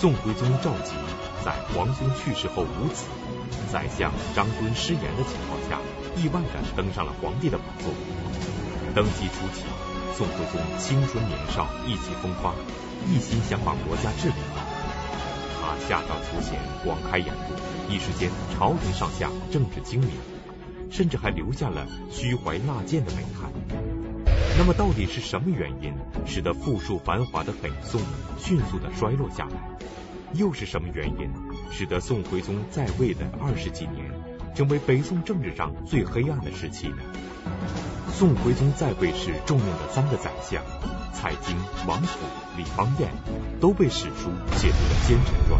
宋徽宗赵佶在皇兄去世后无子，宰相张敦失言的情况下，意外地登上了皇帝的宝座。登基初期，宋徽宗青春年少，意气风发，一心想把国家治理好。他下诏求贤，广开言路，一时间朝廷上下政治精明，甚至还留下了虚怀纳谏的美谈。那么，到底是什么原因使得富庶繁华的北宋迅速的衰落下来？又是什么原因使得宋徽宗在位的二十几年成为北宋政治上最黑暗的时期呢？宋徽宗在位时重用的三个宰相蔡京、王府、李邦彦都被史书写入了奸臣传。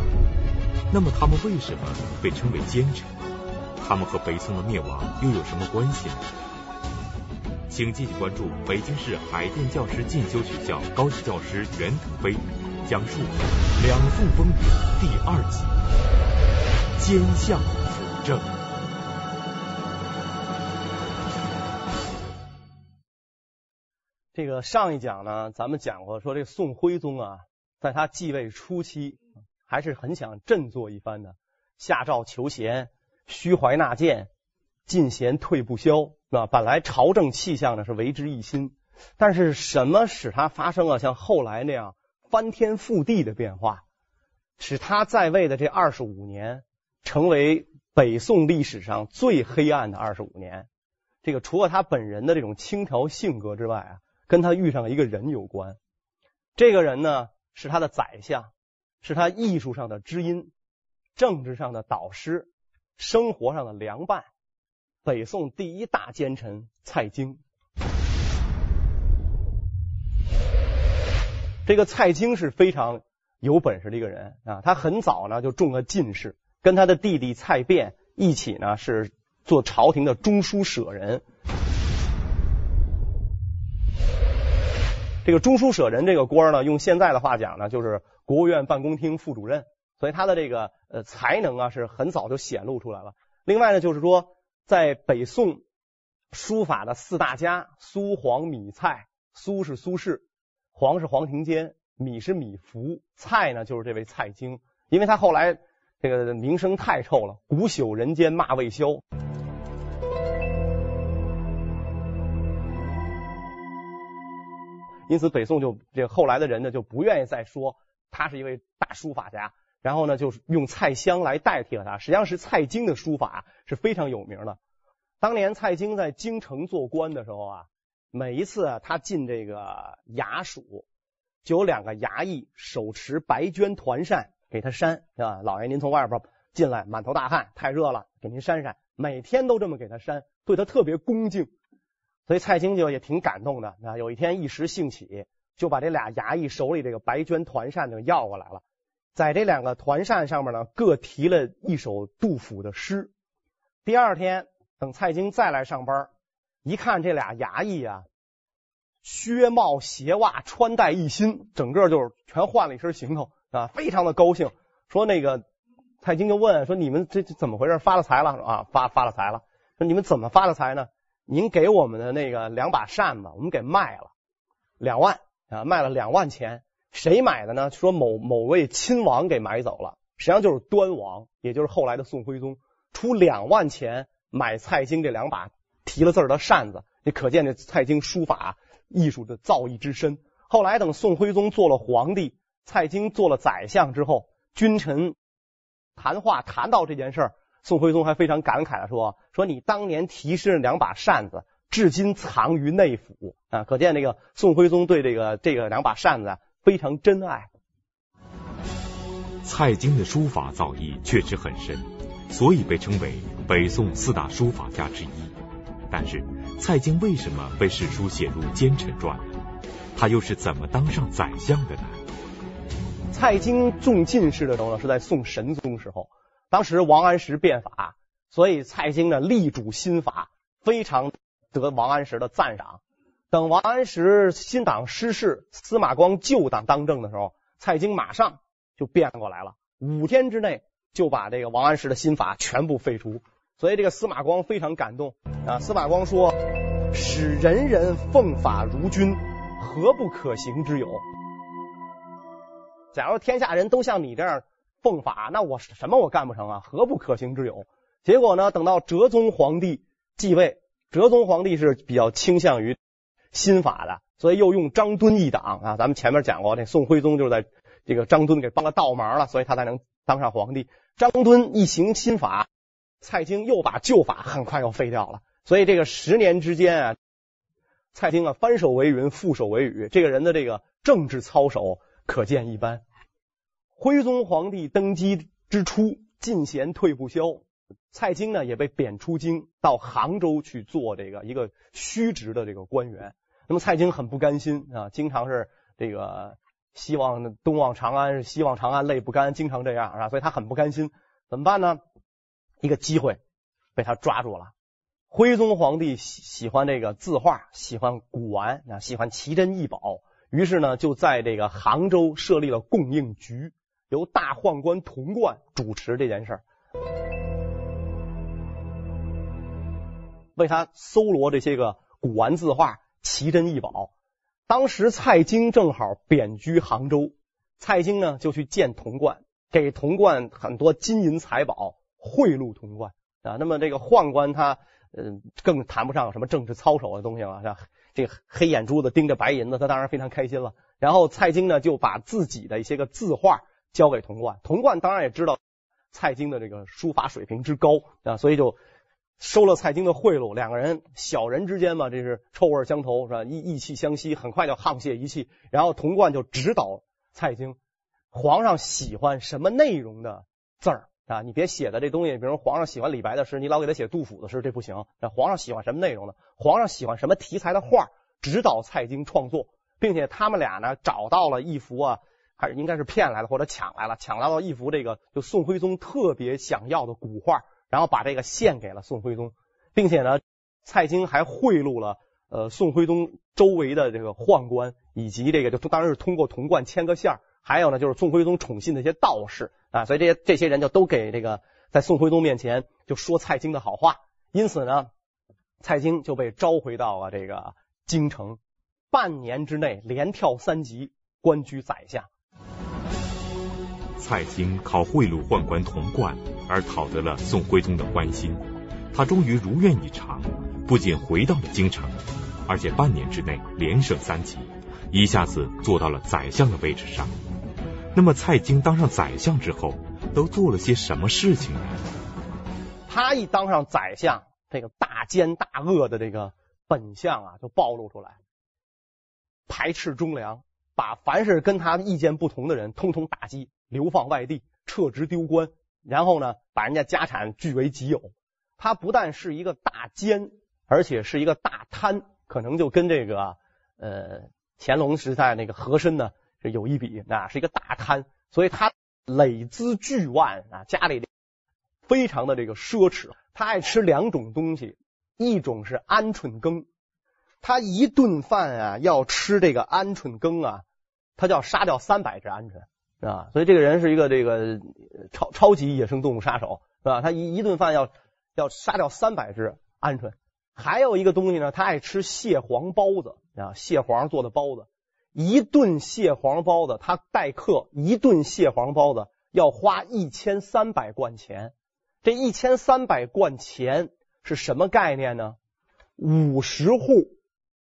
那么他们为什么被称为奸臣？他们和北宋的灭亡又有什么关系呢？请继续关注北京市海淀教师进修学校高级教师袁腾飞讲述《两宋风云》第二集：奸相辅政。这个上一讲呢，咱们讲过，说这宋徽宗啊，在他继位初期，还是很想振作一番的，下诏求贤，虚怀纳谏，进贤退不消。那本来朝政气象呢是为之一新，但是什么使他发生了像后来那样翻天覆地的变化，使他在位的这二十五年成为北宋历史上最黑暗的二十五年？这个除了他本人的这种轻佻性格之外啊，跟他遇上了一个人有关。这个人呢是他的宰相，是他艺术上的知音，政治上的导师，生活上的良伴。北宋第一大奸臣蔡京，这个蔡京是非常有本事的一个人啊。他很早呢就中了进士，跟他的弟弟蔡卞一起呢是做朝廷的中书舍人。这个中书舍人这个官呢，用现在的话讲呢，就是国务院办公厅副主任。所以他的这个呃才能啊是很早就显露出来了。另外呢，就是说。在北宋书法的四大家苏黄米蔡，苏是苏轼，黄是黄庭坚，米是米芾，蔡呢就是这位蔡京，因为他后来这个名声太臭了，古朽人间骂未消，因此北宋就这后来的人呢就不愿意再说他是一位大书法家。然后呢，就是用蔡襄来代替了他。实际上是蔡京的书法是非常有名的。当年蔡京在京城做官的时候啊，每一次啊他进这个衙署，就有两个衙役手持白绢团扇给他扇，是吧？老爷您从外边进来，满头大汗，太热了，给您扇扇。每天都这么给他扇，对他特别恭敬。所以蔡京就也挺感动的。啊，有一天一时兴起，就把这俩衙役手里这个白绢团扇就要过来了。在这两个团扇上面呢，各提了一首杜甫的诗。第二天，等蔡京再来上班，一看这俩衙役啊，靴帽鞋袜穿戴一新，整个就是全换了一身行头啊，非常的高兴。说那个蔡京就问说：“你们这这怎么回事？发了财了啊？发发了财了？说你们怎么发的财呢？您给我们的那个两把扇子，我们给卖了两万啊，卖了两万钱。”谁买的呢？说某某位亲王给买走了，实际上就是端王，也就是后来的宋徽宗，出两万钱买蔡京这两把提了字的扇子，你可见这蔡京书法艺术的造诣之深。后来等宋徽宗做了皇帝，蔡京做了宰相之后，君臣谈话谈到这件事儿，宋徽宗还非常感慨的说：“说你当年提诗两把扇子，至今藏于内府啊。”可见这个宋徽宗对这个这个两把扇子。非常珍爱。蔡京的书法造诣确实很深，所以被称为北宋四大书法家之一。但是，蔡京为什么被史书写入奸臣传？他又是怎么当上宰相的呢？蔡京中进士的时候呢，是在宋神宗时候，当时王安石变法，所以蔡京呢力主新法，非常得王安石的赞赏。等王安石新党失势，司马光旧党当政的时候，蔡京马上就变过来了，五天之内就把这个王安石的新法全部废除。所以这个司马光非常感动啊！司马光说：“使人人奉法如君，何不可行之有？”假如天下人都像你这样奉法，那我什么我干不成啊？何不可行之有？结果呢，等到哲宗皇帝继位，哲宗皇帝是比较倾向于新法的，所以又用张敦一党啊。咱们前面讲过，这宋徽宗就是在这个张敦给帮了倒忙了，所以他才能当上皇帝。张敦一行新法，蔡京又把旧法很快又废掉了。所以这个十年之间啊，蔡京啊翻手为云，覆手为雨，这个人的这个政治操守可见一斑。徽宗皇帝登基之初，进贤退不消，蔡京呢也被贬出京，到杭州去做这个一个虚职的这个官员。那么蔡京很不甘心啊，经常是这个西望东望长安，西望长安泪不干，经常这样啊，所以他很不甘心。怎么办呢？一个机会被他抓住了。徽宗皇帝喜喜欢这个字画，喜欢古玩啊，喜欢奇珍异宝，于是呢就在这个杭州设立了供应局。由大宦官童贯主持这件事儿，为他搜罗这些个古玩字画、奇珍异宝。当时蔡京正好贬居杭州，蔡京呢就去见童贯，给童贯很多金银财宝，贿赂童贯啊。那么这个宦官他嗯更谈不上什么政治操守的东西了，是吧？这黑眼珠子盯着白银子，他当然非常开心了。然后蔡京呢就把自己的一些个字画。交给童贯，童贯当然也知道蔡京的这个书法水平之高啊，所以就收了蔡京的贿赂。两个人小人之间嘛，这是臭味相投是吧？意意气相吸，很快就沆瀣一气。然后童贯就指导蔡京，皇上喜欢什么内容的字儿啊？你别写的这东西，比如皇上喜欢李白的诗，你老给他写杜甫的诗，这不行。皇上喜欢什么内容的？皇上喜欢什么题材的画？指导蔡京创作，并且他们俩呢找到了一幅啊。还是应该是骗来的，或者抢来了，抢来了一幅这个就宋徽宗特别想要的古画，然后把这个献给了宋徽宗，并且呢，蔡京还贿赂了呃宋徽宗周围的这个宦官，以及这个就当然是通过童贯牵个线儿，还有呢就是宋徽宗宠信的一些道士啊，所以这些这些人就都给这个在宋徽宗面前就说蔡京的好话，因此呢，蔡京就被召回到了这个京城，半年之内连跳三级，官居宰相。蔡京靠贿赂宦官童贯而讨得了宋徽宗的欢心，他终于如愿以偿，不仅回到了京城，而且半年之内连升三级，一下子坐到了宰相的位置上。那么蔡京当上宰相之后，都做了些什么事情呢？他一当上宰相，这个大奸大恶的这个本相啊，就暴露出来，排斥忠良，把凡是跟他意见不同的人，通通打击。流放外地，撤职丢官，然后呢，把人家家产据为己有。他不但是一个大奸，而且是一个大贪，可能就跟这个呃乾隆时代那个和珅呢是有一比，那是一个大贪。所以他累资巨万啊，家里非常的这个奢侈。他爱吃两种东西，一种是鹌鹑羹，他一顿饭啊要吃这个鹌鹑羹啊，他就要杀掉三百只鹌鹑。啊，所以这个人是一个这个超超级野生动物杀手，是吧？他一一顿饭要要杀掉三百只鹌鹑。还有一个东西呢，他爱吃蟹黄包子啊，蟹黄做的包子。一顿蟹黄包子，他待客一顿蟹黄包子要花一千三百贯钱。这一千三百贯钱是什么概念呢？五十户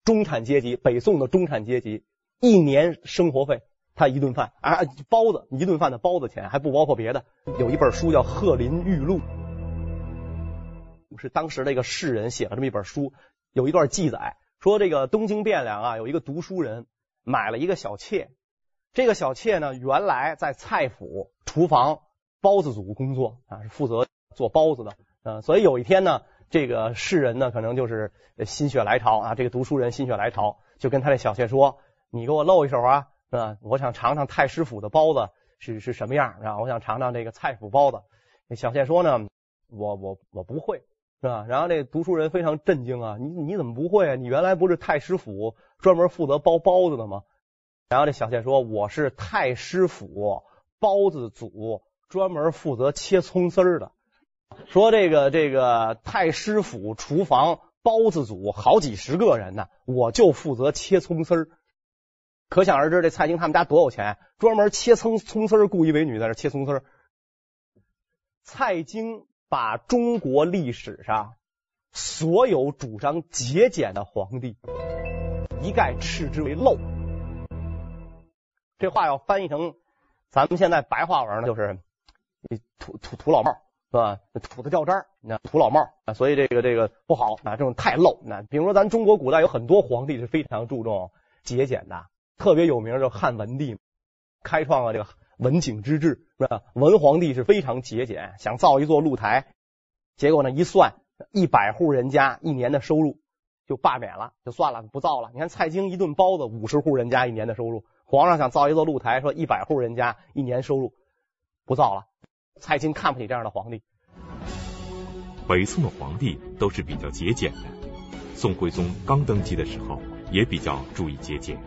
中产阶级，北宋的中产阶级一年生活费。他一顿饭啊，包子一顿饭的包子钱还不包括别的。有一本书叫《鹤林玉露》，是当时的一个士人写了这么一本书。有一段记载说，这个东京汴梁啊，有一个读书人买了一个小妾。这个小妾呢，原来在菜府厨房包子组工作啊，是负责做包子的。嗯，所以有一天呢，这个士人呢，可能就是心血来潮啊，这个读书人心血来潮，就跟他的小妾说：“你给我露一手啊。”是吧？我想尝尝太师府的包子是是什么样，然后我想尝尝这个蔡府包子。小谢说呢，我我我不会，是吧？然后这读书人非常震惊啊，你你怎么不会啊？你原来不是太师府专门负责包包子的吗？然后这小谢说，我是太师府包子组专门负责切葱丝儿的。说这个这个太师府厨房包子组好几十个人呢，我就负责切葱丝儿。可想而知，这蔡京他们家多有钱，专门切葱葱丝儿，雇一美女在这切葱丝儿。蔡京把中国历史上所有主张节俭的皇帝一概斥之为陋。这话要翻译成咱们现在白话文呢，就是土土土老帽是吧？土的掉渣儿，那土老帽啊，所以这个这个不好啊，这种太陋。那比如说咱中国古代有很多皇帝是非常注重节俭的。特别有名，就汉文帝开创了这个文景之治，是吧？文皇帝是非常节俭，想造一座露台，结果呢一算，一百户人家一年的收入就罢免了，就算了，不造了。你看蔡京一顿包子，五十户人家一年的收入，皇上想造一座露台，说一百户人家一年收入不造了。蔡京看不起这样的皇帝。北宋的皇帝都是比较节俭的，宋徽宗刚登基的时候也比较注意节俭。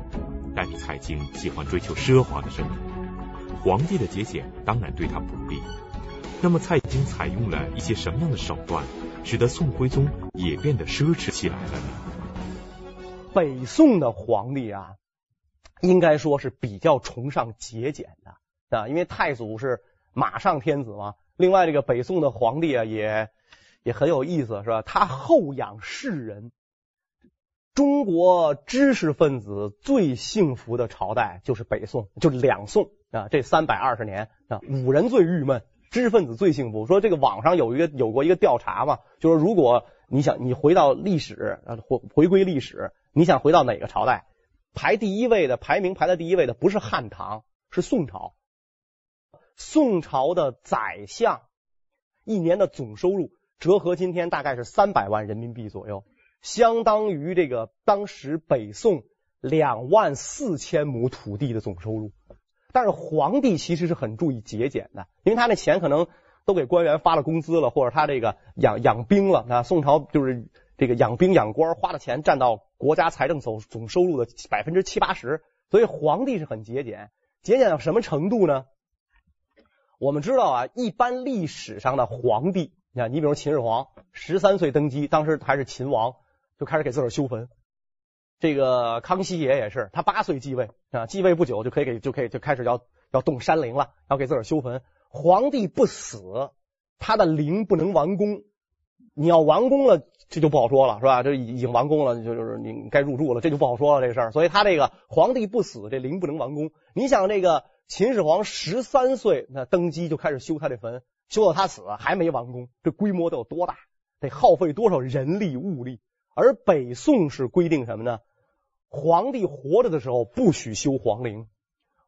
但是蔡京喜欢追求奢华的生活，皇帝的节俭当然对他不利。那么蔡京采用了一些什么样的手段，使得宋徽宗也变得奢侈起来了呢？北宋的皇帝啊，应该说是比较崇尚节俭的啊，因为太祖是马上天子嘛。另外，这个北宋的皇帝啊，也也很有意思，是吧？他厚养士人。中国知识分子最幸福的朝代就是北宋，就是两宋啊，这三百二十年啊，五人最郁闷，知识分子最幸福。说这个网上有一个有过一个调查嘛，就是如果你想你回到历史啊，回回归历史，你想回到哪个朝代？排第一位的，排名排在第一位的不是汉唐，是宋朝。宋朝的宰相一年的总收入折合今天大概是三百万人民币左右。相当于这个当时北宋两万四千亩土地的总收入，但是皇帝其实是很注意节俭的，因为他那钱可能都给官员发了工资了，或者他这个养养兵了。那宋朝就是这个养兵养官花的钱占到国家财政总总收入的百分之七八十，所以皇帝是很节俭。节俭到什么程度呢？我们知道啊，一般历史上的皇帝，你看，你比如秦始皇十三岁登基，当时还是秦王。就开始给自个儿修坟，这个康熙爷也是，他八岁继位啊，继位不久就可以给就可以就开始要要动山陵了，要给自个儿修坟。皇帝不死，他的陵不能完工，你要完工了，这就不好说了，是吧？这已经完工了，就就是你该入住了，这就不好说了这个事儿。所以他这个皇帝不死，这陵不能完工。你想这个秦始皇十三岁那登基就开始修他的坟，修到他死还没完工，这规模得有多大？得耗费多少人力物力？而北宋是规定什么呢？皇帝活着的时候不许修皇陵，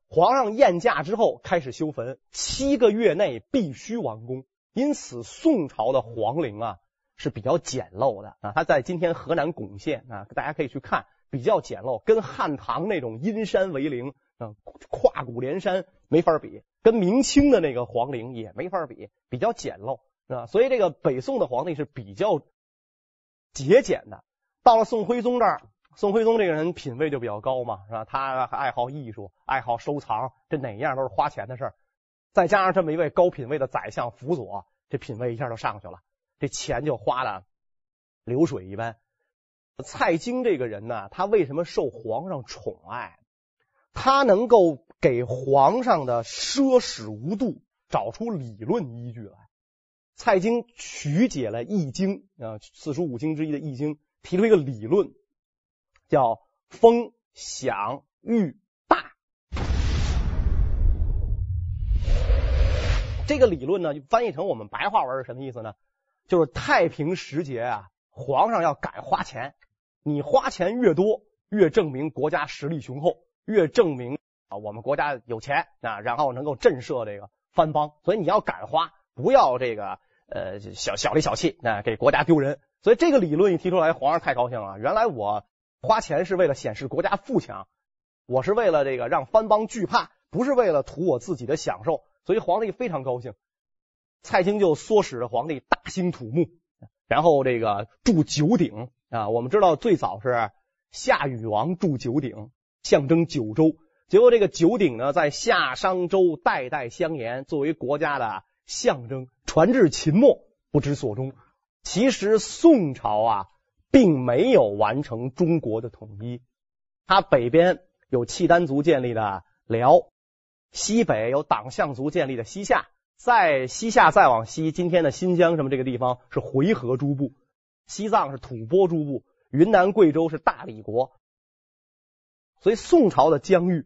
皇上宴驾之后开始修坟，七个月内必须完工。因此，宋朝的皇陵啊是比较简陋的啊。它在今天河南巩县啊，大家可以去看，比较简陋，跟汉唐那种阴山为陵啊，跨谷连山没法比，跟明清的那个皇陵也没法比，比较简陋啊。所以，这个北宋的皇帝是比较。节俭的，到了宋徽宗这儿，宋徽宗这个人品位就比较高嘛，是吧？他爱好艺术，爱好收藏，这哪样都是花钱的事儿。再加上这么一位高品位的宰相辅佐，这品位一下就上去了，这钱就花了流水一般。蔡京这个人呢，他为什么受皇上宠爱？他能够给皇上的奢侈无度找出理论依据来。蔡京曲解了《易经》啊，四书五经之一的《易经》，提出一个理论，叫“风享欲大”。这个理论呢，翻译成我们白话文是什么意思呢？就是太平时节啊，皇上要敢花钱，你花钱越多，越证明国家实力雄厚，越证明啊我们国家有钱啊，然后能够震慑这个藩邦。所以你要敢花。不要这个呃小小里小气，那给国家丢人。所以这个理论一提出来，皇上太高兴了。原来我花钱是为了显示国家富强，我是为了这个让藩邦惧怕，不是为了图我自己的享受。所以皇帝非常高兴。蔡京就唆使着皇帝大兴土木，然后这个筑九鼎啊。我们知道最早是夏禹王筑九鼎，象征九州。结果这个九鼎呢，在夏商周代代相沿，作为国家的。象征传至秦末不知所终。其实宋朝啊，并没有完成中国的统一。它北边有契丹族建立的辽，西北有党项族建立的西夏，在西夏再往西，今天的新疆什么这个地方是回纥诸部，西藏是吐蕃诸部，云南贵州是大理国。所以宋朝的疆域，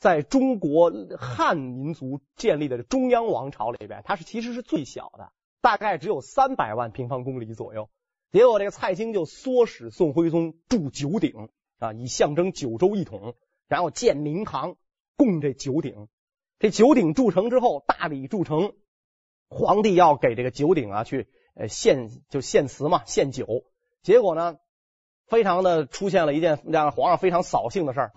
在中国汉民族建立的中央王朝里边，它是其实是最小的，大概只有三百万平方公里左右。结果这个蔡京就唆使宋徽宗筑九鼎啊，以象征九州一统，然后建明堂供这九鼎。这九鼎铸成之后，大礼铸成，皇帝要给这个九鼎啊去呃献就献辞嘛，献酒。结果呢？非常的出现了一件让皇上非常扫兴的事儿。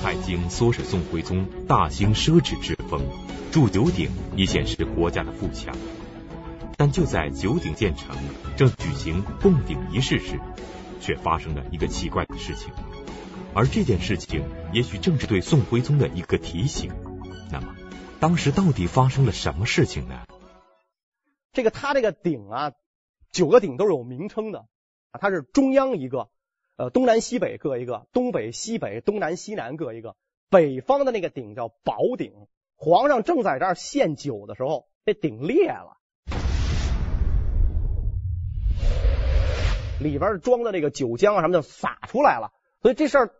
蔡京唆使宋徽宗大兴奢侈之风，铸九鼎以显示国家的富强。但就在九鼎建成，正举行供鼎仪式时，却发生了一个奇怪的事情。而这件事情，也许正是对宋徽宗的一个提醒。那么，当时到底发生了什么事情呢？这个他这个鼎啊，九个鼎都是有名称的。它是中央一个，呃，东南西北各一个，东北西北、东南西南各一个。北方的那个鼎叫宝鼎，皇上正在这儿献酒的时候，这鼎裂了，里边装的那个酒浆啊什么就洒出来了，所以这事儿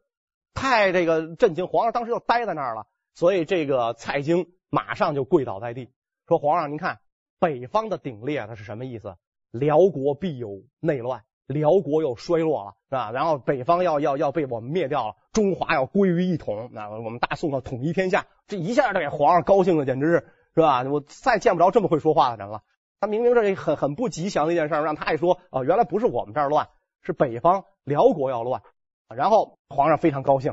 太这个震惊，皇上当时就呆在那儿了。所以这个蔡京马上就跪倒在地，说：“皇上，您看北方的鼎裂，它是什么意思？辽国必有内乱。”辽国又衰落了，是吧？然后北方要要要被我们灭掉了，中华要归于一统，那我们大宋要统一天下，这一下就给皇上高兴的，简直是是吧？我再见不着这么会说话的人了。他明明是很很不吉祥的一件事，让他一说，啊，原来不是我们这儿乱，是北方辽国要乱。然后皇上非常高兴，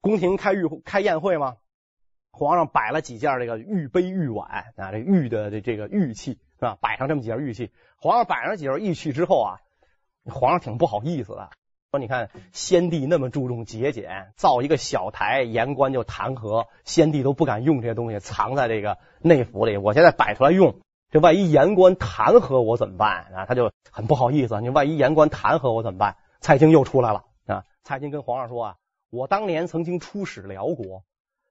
宫廷开御开宴会嘛，皇上摆了几件这个玉杯玉碗啊，这玉的这这个玉器是吧？摆上这么几件玉器，皇上摆上几件玉器之后啊。皇上挺不好意思的，说：“你看，先帝那么注重节俭，造一个小台，言官就弹劾，先帝都不敢用这些东西，藏在这个内府里。我现在摆出来用，这万一言官弹劾我怎么办啊？他就很不好意思。你万一言官弹劾我怎么办？”蔡京又出来了啊！蔡京跟皇上说：“啊，我当年曾经出使辽国，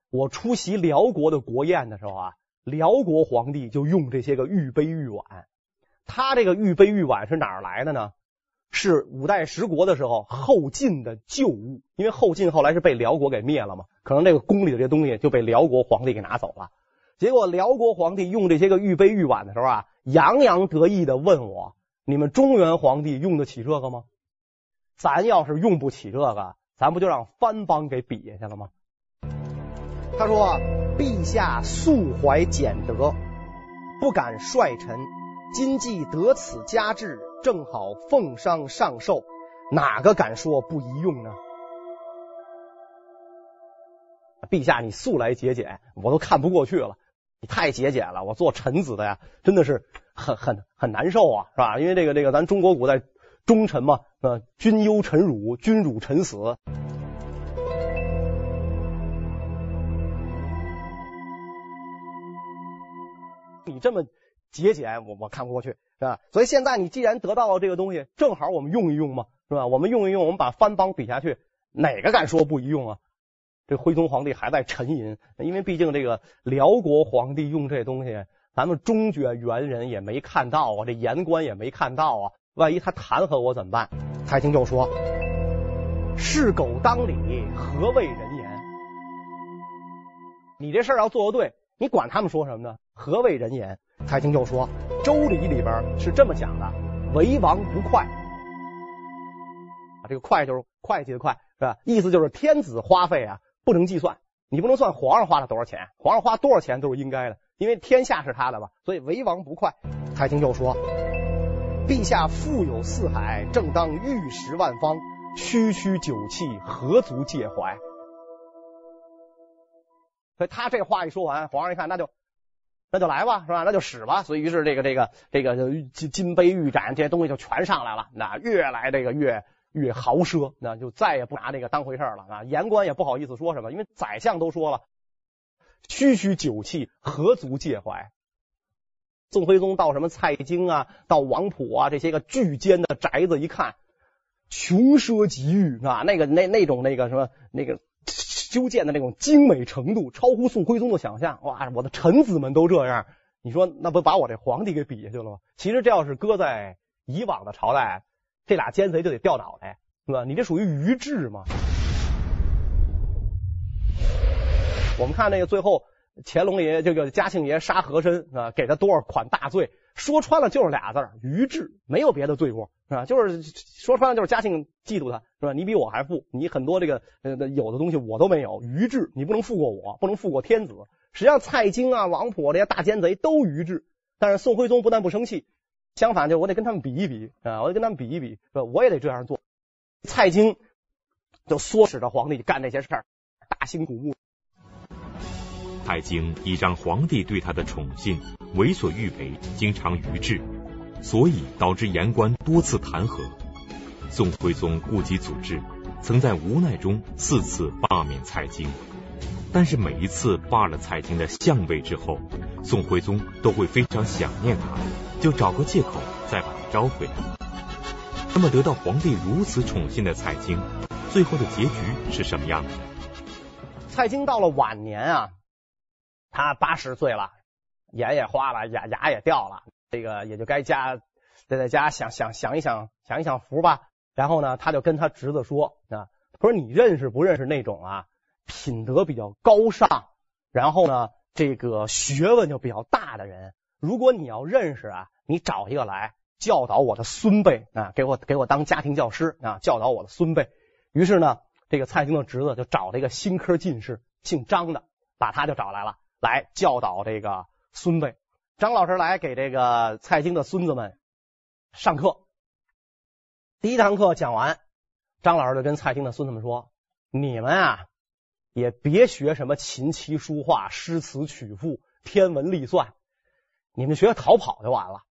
我出席辽国的国宴的时候啊，辽国皇帝就用这些个玉杯玉碗。他这个玉杯玉碗是哪儿来的呢？”是五代十国的时候后晋的旧物，因为后晋后来是被辽国给灭了嘛，可能这个宫里的这东西就被辽国皇帝给拿走了。结果辽国皇帝用这些个玉杯玉碗的时候啊，洋洋得意的问我：“你们中原皇帝用得起这个吗？咱要是用不起这个，咱不就让藩邦给比下去了吗？”他说：“陛下素怀俭德，不敢率臣，今既得此佳制。”正好奉上上寿，哪个敢说不宜用呢？陛下，你素来节俭，我都看不过去了。你太节俭了，我做臣子的呀，真的是很很很难受啊，是吧？因为这个这个，咱中国古代忠臣嘛，呃，君忧臣辱，君辱臣死。你这么节俭，我我看不过去。是吧？所以现在你既然得到了这个东西，正好我们用一用嘛，是吧？我们用一用，我们把藩邦比下去，哪个敢说不宜用啊？这徽宗皇帝还在沉吟，因为毕竟这个辽国皇帝用这东西，咱们中原元人也没看到啊，这言官也没看到啊，万一他弹劾我怎么办？蔡京就说：“是狗当理，何谓人言？你这事要做得对，你管他们说什么呢？何谓人言？”蔡京就说。周礼里边是这么讲的：为王不快。这个快就是会计的快，是吧？意思就是天子花费啊，不能计算，你不能算皇上花了多少钱，皇上花多少钱都是应该的，因为天下是他的嘛。所以为王不快。蔡京就说：陛下富有四海，正当御食万方，区区酒器，何足介怀？所以他这话一说完，皇上一看，那就。那就来吧，是吧？那就使吧。所以于是这个这个这个金金杯玉盏这些东西就全上来了，那越来这个越越豪奢，那就再也不拿这个当回事了啊！言官也不好意思说什么，因为宰相都说了，区区酒器何足介怀？宋徽宗到什么蔡京啊，到王府啊这些个巨间的宅子一看，穷奢极欲啊，那个那那种那个什么那个修建的那种精美程度，超乎宋徽宗的想象。哇，我的臣子们都这样，你说那不把我这皇帝给比下去了吗？其实这要是搁在以往的朝代，这俩奸贼就得掉脑袋，是吧？你这属于愚智嘛？我们看那个最后乾隆爷这个嘉庆爷杀和珅啊，给他多少款大罪？说穿了就是俩字儿，愚智，没有别的罪过，是吧？就是说穿了就是嘉庆嫉妒他，是吧？你比我还富，你很多这个呃有的东西我都没有，愚智，你不能富过我，不能富过天子。实际上蔡京啊、王溥这些大奸贼都愚智，但是宋徽宗不但不生气，相反就我得跟他们比一比啊，我得跟他们比一比，我也得这样做。蔡京就唆使着皇帝干这些事儿，大兴土木。蔡京依仗皇帝对他的宠信，为所欲为，经常愚智，所以导致言官多次弹劾。宋徽宗顾及组织，曾在无奈中四次罢免蔡京。但是每一次罢了蔡京的相位之后，宋徽宗都会非常想念他，就找个借口再把他招回来。那么得到皇帝如此宠信的蔡京，最后的结局是什么样的？蔡京到了晚年啊。他八十岁了，眼也花了，牙牙也掉了，这个也就该家得在家享享享一享享一享福吧。然后呢，他就跟他侄子说啊，他说你认识不认识那种啊，品德比较高尚，然后呢，这个学问就比较大的人。如果你要认识啊，你找一个来教导我的孙辈啊，给我给我当家庭教师啊，教导我的孙辈。于是呢，这个蔡京的侄子就找了一个新科进士，姓张的，把他就找来了。来教导这个孙辈，张老师来给这个蔡京的孙子们上课。第一堂课讲完，张老师就跟蔡京的孙子们说：“你们啊，也别学什么琴棋书画、诗词曲赋、天文历算，你们学逃跑就完了。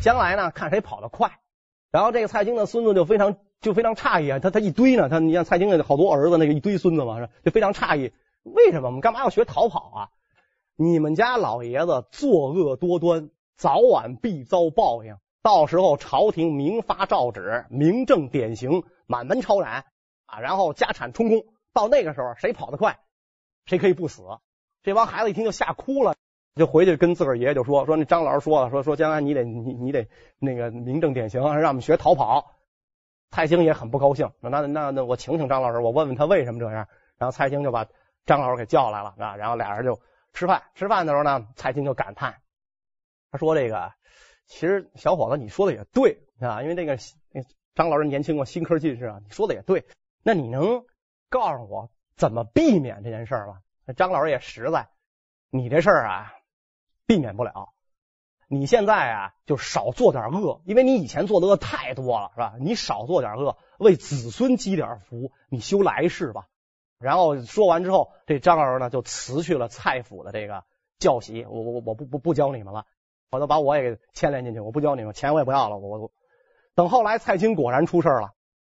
将来呢，看谁跑得快。”然后这个蔡京的孙子就非常。就非常诧异啊，他他一堆呢，他你像蔡京那好多儿子，那个一堆孙子嘛，就非常诧异，为什么我们干嘛要学逃跑啊？你们家老爷子作恶多端，早晚必遭报应。到时候朝廷明发诏旨，明正典刑，满门抄斩啊，然后家产充公。到那个时候，谁跑得快，谁可以不死。这帮孩子一听就吓哭了，就回去跟自个儿爷爷就说说那张老师说了，说说将来你得你你得那个明正典刑，让我们学逃跑。蔡京也很不高兴，那那那我请请张老师，我问问他为什么这样。然后蔡京就把张老师给叫来了啊，然后俩人就吃饭。吃饭的时候呢，蔡京就感叹，他说：“这个其实小伙子你说的也对啊，因为那个张老师年轻嘛，新科进士啊，你说的也对。那你能告诉我怎么避免这件事吗？”张老师也实在，你这事儿啊，避免不了。你现在啊，就少做点恶，因为你以前做的恶太多了，是吧？你少做点恶，为子孙积点福，你修来世吧。然后说完之后，这张老师呢就辞去了蔡府的这个教习，我我我不不不教你们了，我都把我也给牵连进去，我不教你们，钱我也不要了。我我等后来蔡京果然出事了，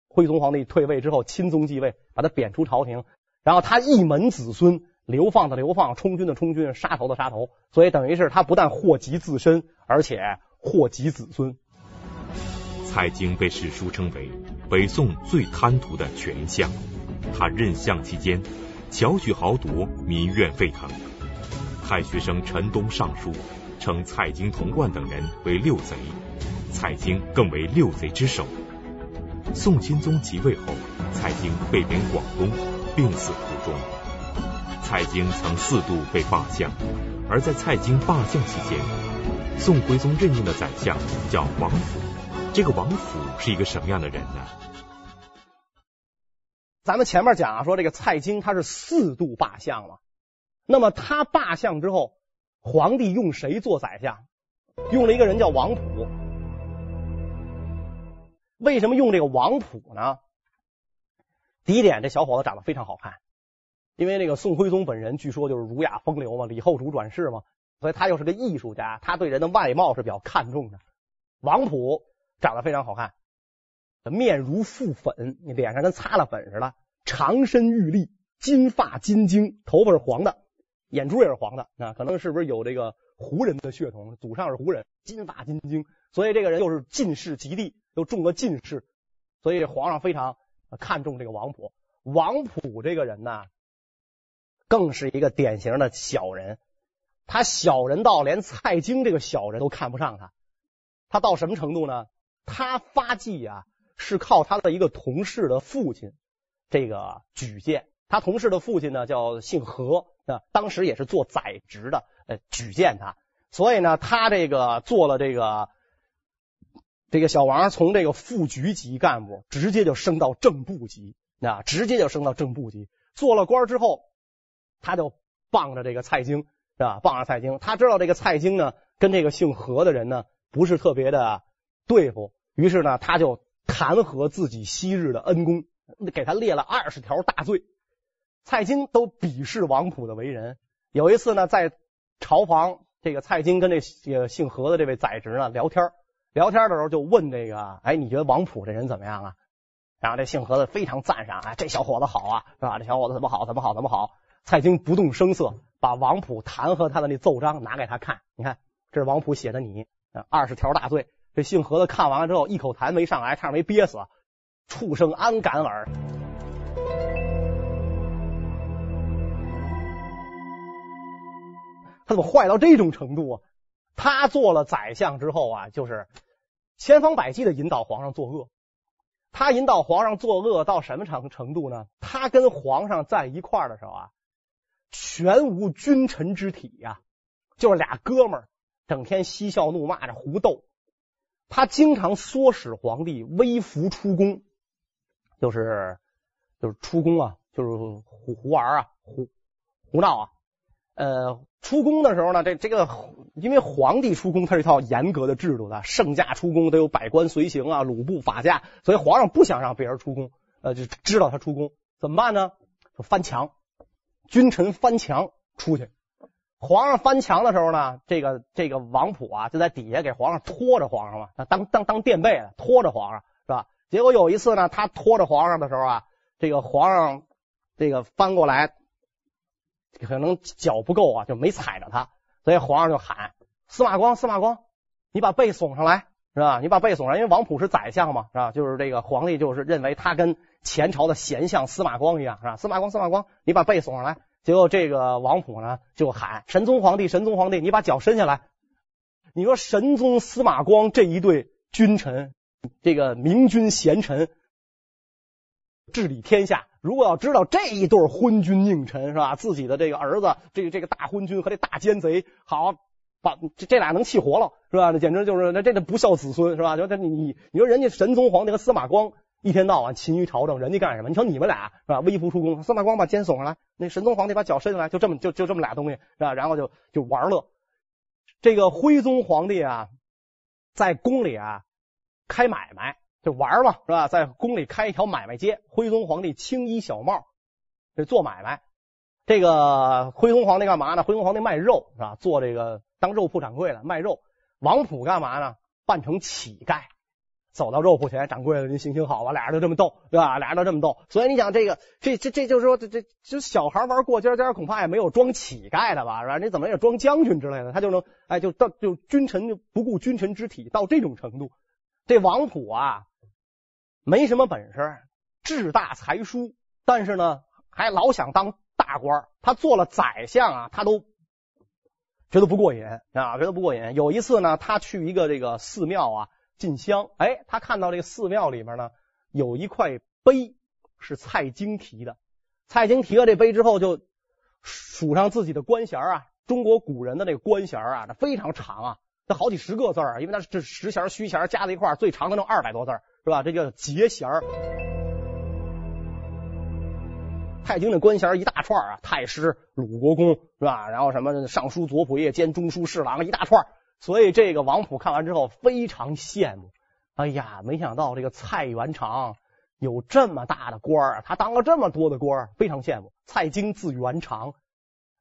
徽宗皇帝退位之后，钦宗继位，把他贬出朝廷，然后他一门子孙。流放的流放，充军的充军，杀头的杀头，所以等于是他不但祸及自身，而且祸及子孙。蔡京被史书称为北宋最贪图的权相，他任相期间，巧取豪夺，民怨沸腾。太学生陈东上书称蔡京、童贯等人为六贼，蔡京更为六贼之首。宋钦宗即位后，蔡京被贬广东，病死途中。蔡京曾四度被罢相，而在蔡京罢相期间，宋徽宗任命的宰相叫王府。这个王府是一个什么样的人呢？咱们前面讲啊，说这个蔡京他是四度罢相了。那么他罢相之后，皇帝用谁做宰相？用了一个人叫王溥。为什么用这个王溥呢？第一点，这小伙子长得非常好看。因为那个宋徽宗本人据说就是儒雅风流嘛，李后主转世嘛，所以他又是个艺术家，他对人的外貌是比较看重的。王普长得非常好看，面如覆粉，脸上跟擦了粉似的，长身玉立，金发金睛，头发是黄的，眼珠也是黄的，那可能是不是有这个胡人的血统？祖上是胡人，金发金睛，所以这个人又是进士及第，又中了进士，所以皇上非常看重这个王普。王普这个人呢，更是一个典型的小人。他小人到连蔡京这个小人都看不上他。他到什么程度呢？他发迹啊，是靠他的一个同事的父亲这个举荐。他同事的父亲呢，叫姓何，啊，当时也是做宰执的，呃，举荐他。所以呢，他这个做了这个这个小王，从这个副局级干部直接就升到正部级，啊，直接就升到正部级。做了官之后，他就傍着这个蔡京，是吧？傍着蔡京，他知道这个蔡京呢，跟这个姓何的人呢不是特别的对付，于是呢，他就弹劾自己昔日的恩公，给他列了二十条大罪。蔡京都鄙视王普的为人。有一次呢，在朝房。这个蔡京跟这个姓何的这位宰执呢聊天，聊天的时候就问这个，哎，你觉得王普这人怎么样啊？然后这姓何的非常赞赏，啊，这小伙子好啊，是吧？这小伙子怎么好，怎么好，怎么好？蔡京不动声色，把王普弹劾他的那奏章拿给他看，你看，这是王普写的你，你二十条大罪。这姓何的看完了之后，一口痰没上来，差点没憋死，畜生安敢尔！他怎么坏到这种程度啊？他做了宰相之后啊，就是千方百计的引导皇上作恶。他引导皇上作恶到什么程程度呢？他跟皇上在一块儿的时候啊，全无君臣之体呀，就是俩哥们儿，整天嬉笑怒骂着胡斗。他经常唆使皇帝微服出宫，就是就是出宫啊，就是胡胡玩啊，胡胡闹啊。呃，出宫的时候呢，这这个因为皇帝出宫，他是一套严格的制度的，圣驾出宫都有百官随行啊，鲁部法驾，所以皇上不想让别人出宫，呃，就知道他出宫怎么办呢？就翻墙，君臣翻墙出去。皇上翻墙的时候呢，这个这个王普啊就在底下给皇上拖着皇上嘛，当当当垫背的拖着皇上是吧？结果有一次呢，他拖着皇上的时候啊，这个皇上这个翻过来。可能脚不够啊，就没踩着他，所以皇上就喊司马光，司马光，你把背耸上来，是吧？你把背耸上，因为王普是宰相嘛，是吧？就是这个皇帝就是认为他跟前朝的贤相司马光一样，是吧？司马光，司马光，你把背耸上来。结果这个王普呢就喊神宗皇帝，神宗皇帝，你把脚伸下来。你说神宗司马光这一对君臣，这个明君贤臣。治理天下，如果要知道这一对昏君佞臣是吧？自己的这个儿子，这个这个大昏君和这大奸贼，好把这这俩能气活了是吧？那简直就是那这个不孝子孙是吧？就这你你你说人家神宗皇帝和司马光一天到晚勤于朝政，人家干什么？你说你们俩是吧？微服出宫，司马光把肩耸上来，那神宗皇帝把脚伸下来，就这么就就这么俩东西是吧？然后就就玩乐。这个徽宗皇帝啊，在宫里啊开买卖。就玩嘛，是吧？在宫里开一条买卖街，徽宗皇帝青衣小帽，这做买卖。这个徽宗皇帝干嘛呢？徽宗皇帝卖肉，是吧？做这个当肉铺掌柜的卖肉。王普干嘛呢？扮成乞丐，走到肉铺前，掌柜的您行行好吧？俩人都这么斗，对吧？俩人都这么斗。所以你想，这个这这这就是说，这这就小孩玩过家家，恐怕也没有装乞丐的吧？是吧？你怎么也装将军之类的？他就能哎，就到就君臣就不顾君臣之体到这种程度。这王普啊，没什么本事，志大才疏，但是呢，还老想当大官。他做了宰相啊，他都觉得不过瘾啊，觉得不过瘾。有一次呢，他去一个这个寺庙啊进香，哎，他看到这个寺庙里面呢有一块碑是蔡京题的。蔡京题了这碑之后，就数上自己的官衔啊。中国古人的那个官衔啊，那非常长啊。这好几十个字儿，因为它是这实衔虚衔加在一块，最长的能二百多字，是吧？这叫节衔。蔡京的官衔一大串啊，太师、鲁国公，是吧？然后什么尚书左仆射兼中书侍郎一大串，所以这个王普看完之后非常羡慕。哎呀，没想到这个蔡元长有这么大的官儿，他当了这么多的官儿，非常羡慕。蔡京字元长，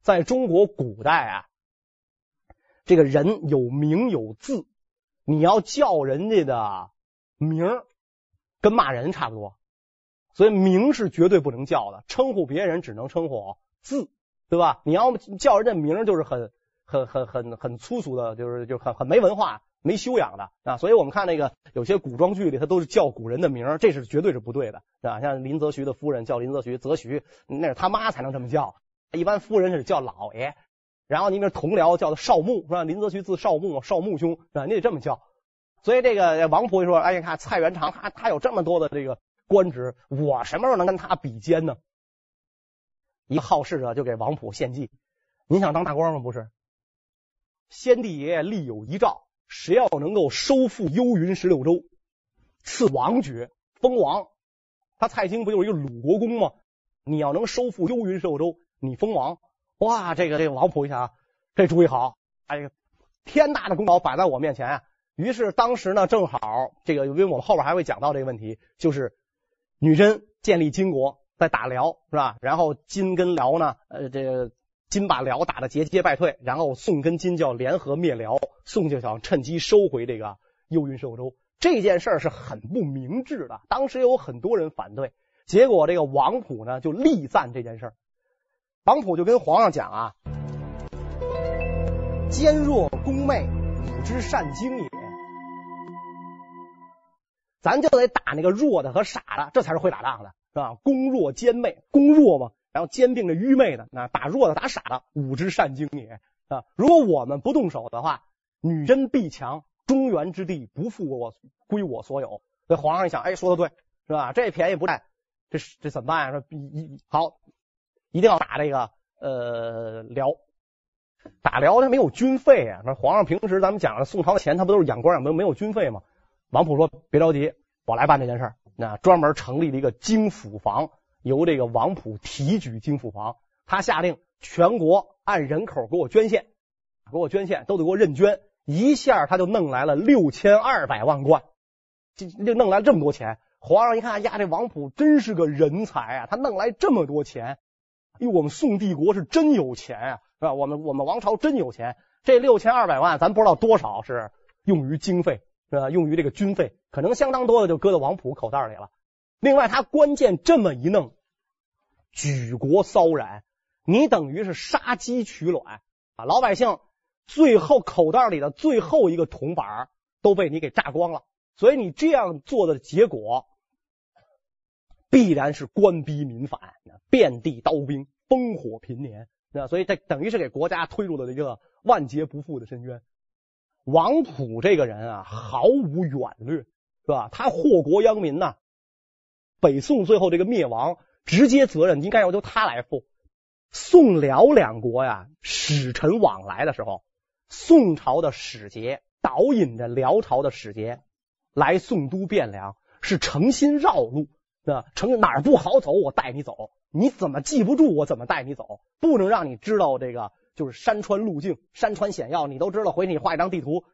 在中国古代啊。这个人有名有字，你要叫人家的名，跟骂人差不多，所以名是绝对不能叫的，称呼别人只能称呼字，对吧？你要叫人家名，就是很很很很很粗俗的，就是就很很没文化，没。修养的啊。所以我们看那个有些古装剧里，他都是叫古人的名，这是绝对是不对的啊。像林则徐的夫人叫林则徐，则徐那是他妈才能这么叫，一般夫人是叫老爷。然后您这同僚叫做少牧是吧？林则徐字少牧，少牧兄啊，你得这么叫。所以这个王婆说：“哎，你看蔡元长他他有这么多的这个官职，我什么时候能跟他比肩呢？”一好事者就给王普献计：“您想当大官吗？不是。先帝爷爷立有遗诏，谁要能够收复幽云十六州，赐王爵，封王。他蔡京不就是一个鲁国公吗？你要能收复幽云十六州，你封王。”哇，这个这个王普一想，这主意好，哎呀，天大的功劳摆在我面前啊！于是当时呢，正好这个，因为我们后边还会讲到这个问题，就是女真建立金国，在打辽是吧？然后金跟辽呢，呃，这个金把辽打得节节败退，然后宋跟金就要联合灭辽，宋就想趁机收回这个幽云十六州。这件事儿是很不明智的，当时有很多人反对，结果这个王普呢就力赞这件事儿。王普就跟皇上讲啊：“奸弱攻媚，武之善经也。咱就得打那个弱的和傻的，这才是会打仗的，是吧？攻弱兼昧，攻弱嘛，然后兼并着愚昧的，那打弱的打傻的，武之善经也啊！如果我们不动手的话，女真必强，中原之地不复我归我所有。所以皇上一想，哎，说的对，是吧？这便宜不占，这这怎么办呀？说一一好。”一定要打这个呃辽，打辽他没有军费啊。那皇上平时咱们讲的宋朝的钱，他不都是养官养兵，没有军费吗？王普说别着急，我来办这件事儿。那专门成立了一个京府房，由这个王普提举京府房。他下令全国按人口给我捐献，给我捐献都得给我认捐。一下他就弄来了六千二百万贯，就就弄来这么多钱。皇上一看呀，这王普真是个人才啊，他弄来这么多钱。因为我们宋帝国是真有钱啊，是吧？我们我们王朝真有钱。这六千二百万，咱不知道多少是用于经费，是吧？用于这个军费，可能相当多的就搁到王普口袋里了。另外，他关键这么一弄，举国骚然，你等于是杀鸡取卵啊！老百姓最后口袋里的最后一个铜板都被你给榨光了，所以你这样做的结果。必然是官逼民反，遍地刀兵，烽火频年，那所以这等于是给国家推入了一个万劫不复的深渊。王普这个人啊，毫无远虑，是吧？他祸国殃民呐。北宋最后这个灭亡，直接责任应该要由他来负。宋辽两国呀，使臣往来的时候，宋朝的使节导引着辽朝的使节来宋都汴梁，是诚心绕路。那成哪不好走，我带你走。你怎么记不住，我怎么带你走？不能让你知道这个就是山川路径、山川险要，你都知道。回去你画一张地图，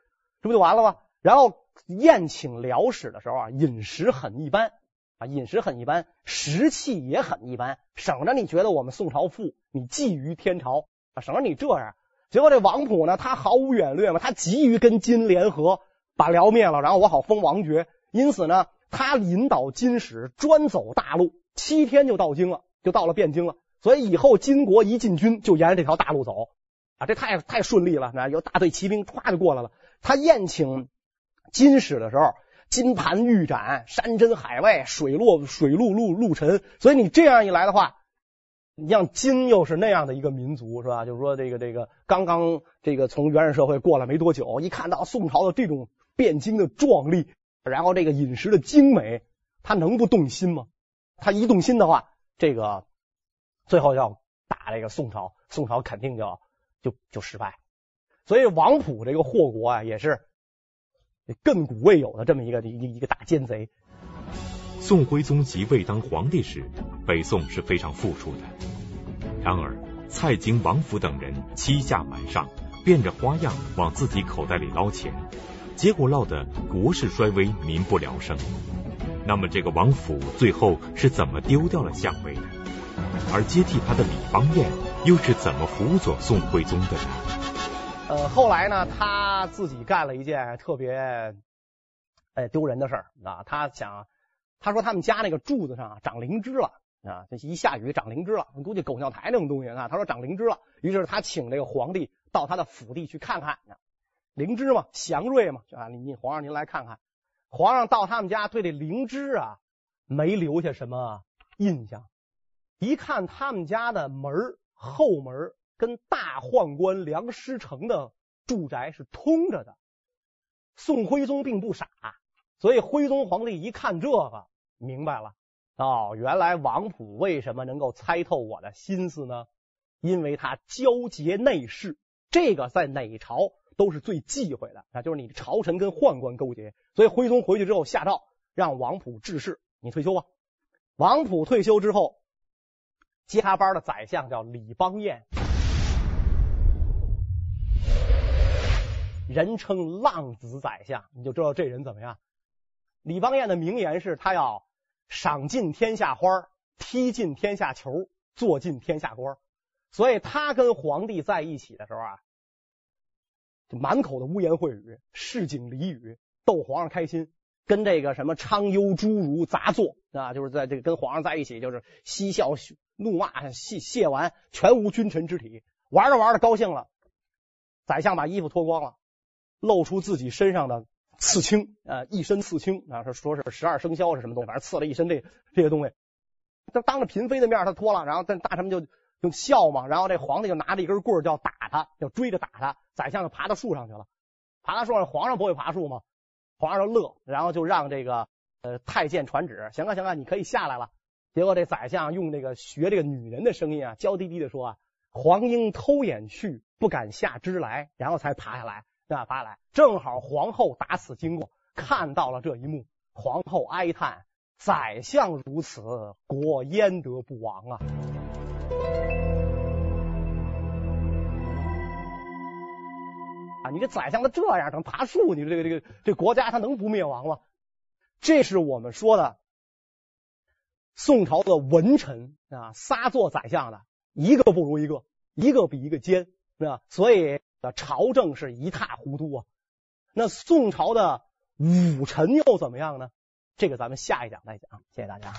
这不就完了吗？然后宴请辽使的时候啊，饮食很一般啊，饮食很一般，食器也很一般，省着你觉得我们宋朝富，你觊觎天朝啊，省着你这样。结果这王普呢，他毫无远虑嘛，他急于跟金联合，把辽灭了，然后我好封王爵。因此呢。他引导金使专走大路，七天就到京了，就到了汴京了。所以以后金国一进军，就沿着这条大路走啊，这太太顺利了。那有大队骑兵唰就过来了。他宴请金使的时候，金盘玉盏，山珍海味，水落水陆陆陆沉。所以你这样一来的话，你像金又是那样的一个民族，是吧？就是说这个这个刚刚这个从原始社会过来没多久，一看到宋朝的这种汴京的壮丽。然后这个饮食的精美，他能不动心吗？他一动心的话，这个最后要打这个宋朝，宋朝肯定就要就就失败。所以王溥这个祸国啊，也是亘古未有的这么一个一一个大奸贼。宋徽宗即位当皇帝时，北宋是非常富庶的。然而蔡京、王溥等人欺下瞒上，变着花样往自己口袋里捞钱。结果落得国势衰微，民不聊生。那么这个王溥最后是怎么丢掉了相位的？而接替他的李邦彦又是怎么辅佐宋徽宗的呢？呃，后来呢，他自己干了一件特别哎丢人的事儿啊。他想，他说他们家那个柱子上长灵芝了啊，这一下雨长灵芝了，估计狗尿苔那种东西啊。他说长灵芝了，于是他请这个皇帝到他的府邸去看看。灵芝嘛，祥瑞嘛，啊，你皇上您来看看。皇上到他们家，对这灵芝啊没留下什么印象。一看他们家的门后门跟大宦官梁师成的住宅是通着的。宋徽宗并不傻，所以徽宗皇帝一看这个，明白了。哦，原来王普为什么能够猜透我的心思呢？因为他交结内侍，这个在哪朝都是最忌讳的啊，就是你朝臣跟宦官勾结。所以徽宗回去之后下诏让王普致仕，你退休吧。王普退休之后，接他班的宰相叫李邦彦，人称浪子宰相，你就知道这人怎么样。李邦彦的名言是他要赏尽天下花，踢尽天下球，做尽天下官。所以他跟皇帝在一起的时候啊，就满口的污言秽语、市井俚语，逗皇上开心。跟这个什么昌幽侏儒杂作啊，就是在这个跟皇上在一起，就是嬉笑怒骂、谢谢完，全无君臣之体。玩着玩着高兴了，宰相把衣服脱光了，露出自己身上的刺青，呃，一身刺青啊，说说是十二生肖是什么东西，反正刺了一身这这些东西。他当着嫔妃的面，他脱了，然后但大臣们就。就笑嘛，然后这皇帝就拿着一根棍儿，就要打他，要追着打他。宰相就爬到树上去了，爬到树上，皇上不会爬树吗？皇上就乐，然后就让这个呃太监传旨，行啊行啊，你可以下来了。结果这宰相用这个学这个女人的声音啊，娇滴滴的说啊：“黄莺偷眼去，不敢下枝来。”然后才爬下来，对吧？爬来，正好皇后打此经过，看到了这一幕，皇后哀叹：“宰相如此，国焉得不亡啊？”啊，你这宰相都这样，能爬树，你这个这个这国家他能不灭亡吗？这是我们说的宋朝的文臣啊，仨做宰相的，一个不如一个，一个比一个奸，是吧？所以朝政是一塌糊涂啊。那宋朝的武臣又怎么样呢？这个咱们下一讲再讲。谢谢大家。